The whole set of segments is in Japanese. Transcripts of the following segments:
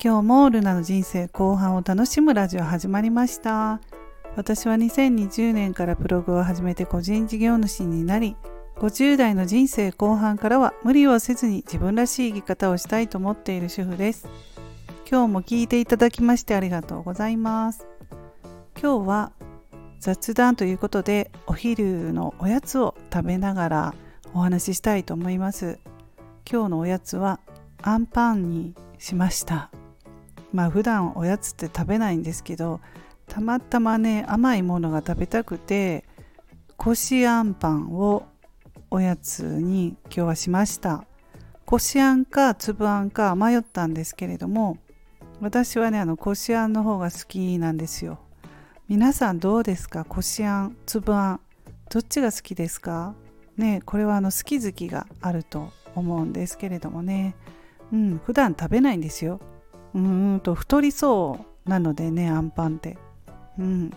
今日もルナの人生後半を楽しむラジオ始まりました。私は2020年からブログを始めて個人事業主になり50代の人生後半からは無理をせずに自分らしい生き方をしたいと思っている主婦です。今日も聞いていただきましてありがとうございます。今日は雑談ということでお昼のおやつを食べながらお話ししたいと思います。今日のおやつはアンパンにしました。まあ普段おやつって食べないんですけどたまたまね甘いものが食べたくてこしあんパンをおやつに今日はしました。こしあんか粒あんか迷ったんですけれども私はねあのこしあんの方が好きなんですよ。皆さんどうですか？こしあん粒あんどっちが好きですか？ねこれはあの好き好きがあると思うんですけれどもね。うん普段食べないんですよ。うんと太りそうなのでねあんパンってうん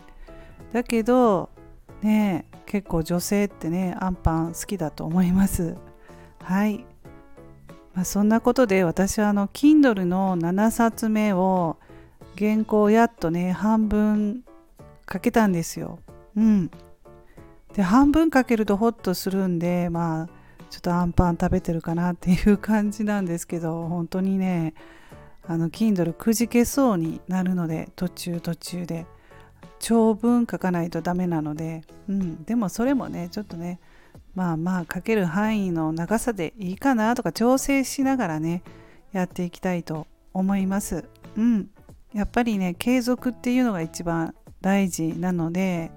だけどね結構女性ってねあんパン好きだと思いますはいまあ、そんなことで私はあの Kindle の7冊目を原稿やっとね半分書けたんですよ。うん。で半分書けるとホッとするんでまあちょっとアンパン食べてるかなっていう感じなんですけど本当にねあの Kindle くじけそうになるので途中途中で。長文書かないとダメなので、うん、でもそれもねちょっとねまあまあ書ける範囲の長さでいいかなとか調整しながらねやっていきたいと思います。うん、やっぱりね継続っていうのが一番大事なので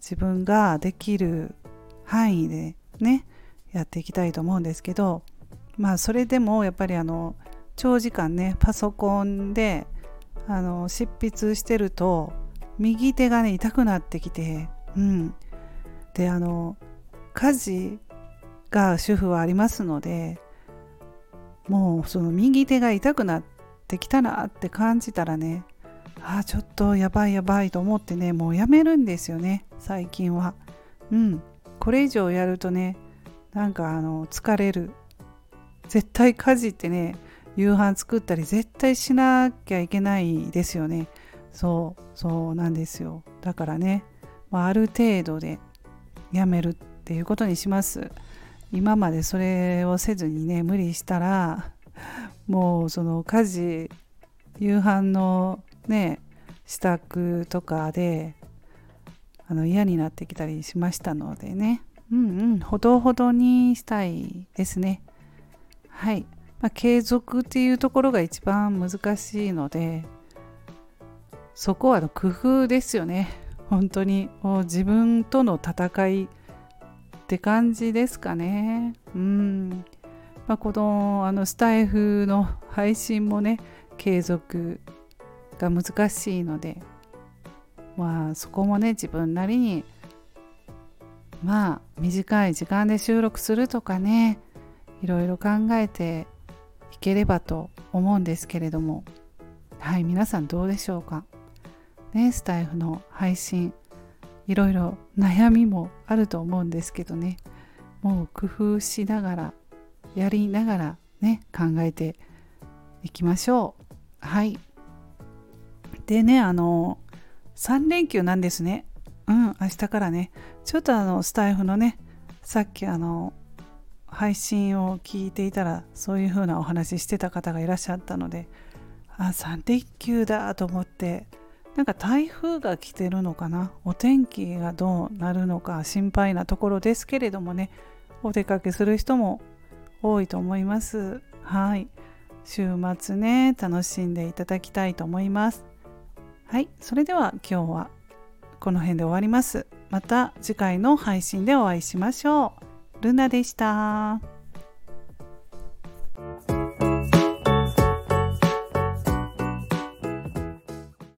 自分ができる範囲でねやっていきたいと思うんですけどまあそれでもやっぱりあの長時間ねパソコンであの執筆してると右手がね痛くなってきてうん。であの家事が主婦はありますのでもうその右手が痛くなってきたなって感じたらねああちょっとやばいやばいと思ってねもうやめるんですよね最近は。うん。これ以上やるとねなんかあの疲れる。絶対家事ってね夕飯作ったり絶対しなきゃいけないですよね。そうそうなんですよ。だからね、まあ、ある程度でやめるっていうことにします。今までそれをせずにね無理したらもうその家事夕飯のね支度とかであの嫌になってきたりしましたのでね。うんうんほどほどにしたいですね。はい、まあ、継続っていうところが一番難しいのでそこはの工夫ですよね。本当に。もう自分との戦いって感じですかね。うん。まあ、このあのスタイフの配信もね継続が難しいのでまあそこもね自分なりにまあ短い時間で収録するとかねいろいろ考えていければと思うんですけれども。はい皆さんどうでしょうか？ねスタイフの配信いろいろ悩みもあると思うんですけどね。もう工夫しながらやりながらね考えていきましょう。はい。でねあの3連休なんですね。うん明日からね。ちょっとあのスタイフのねさっきあの配信を聞いていたらそういう風なお話ししてた方がいらっしゃったのであ3連休だと思ってなんか台風が来てるのかな？お天気がどうなるのか心配なところですけれどもねお出かけする人も多いと思います。はい。週末ね楽しんでいただきたいと思います。はい。それでは今日はこの辺で終わります。また次回の配信でお会いしましょう。ルナでした。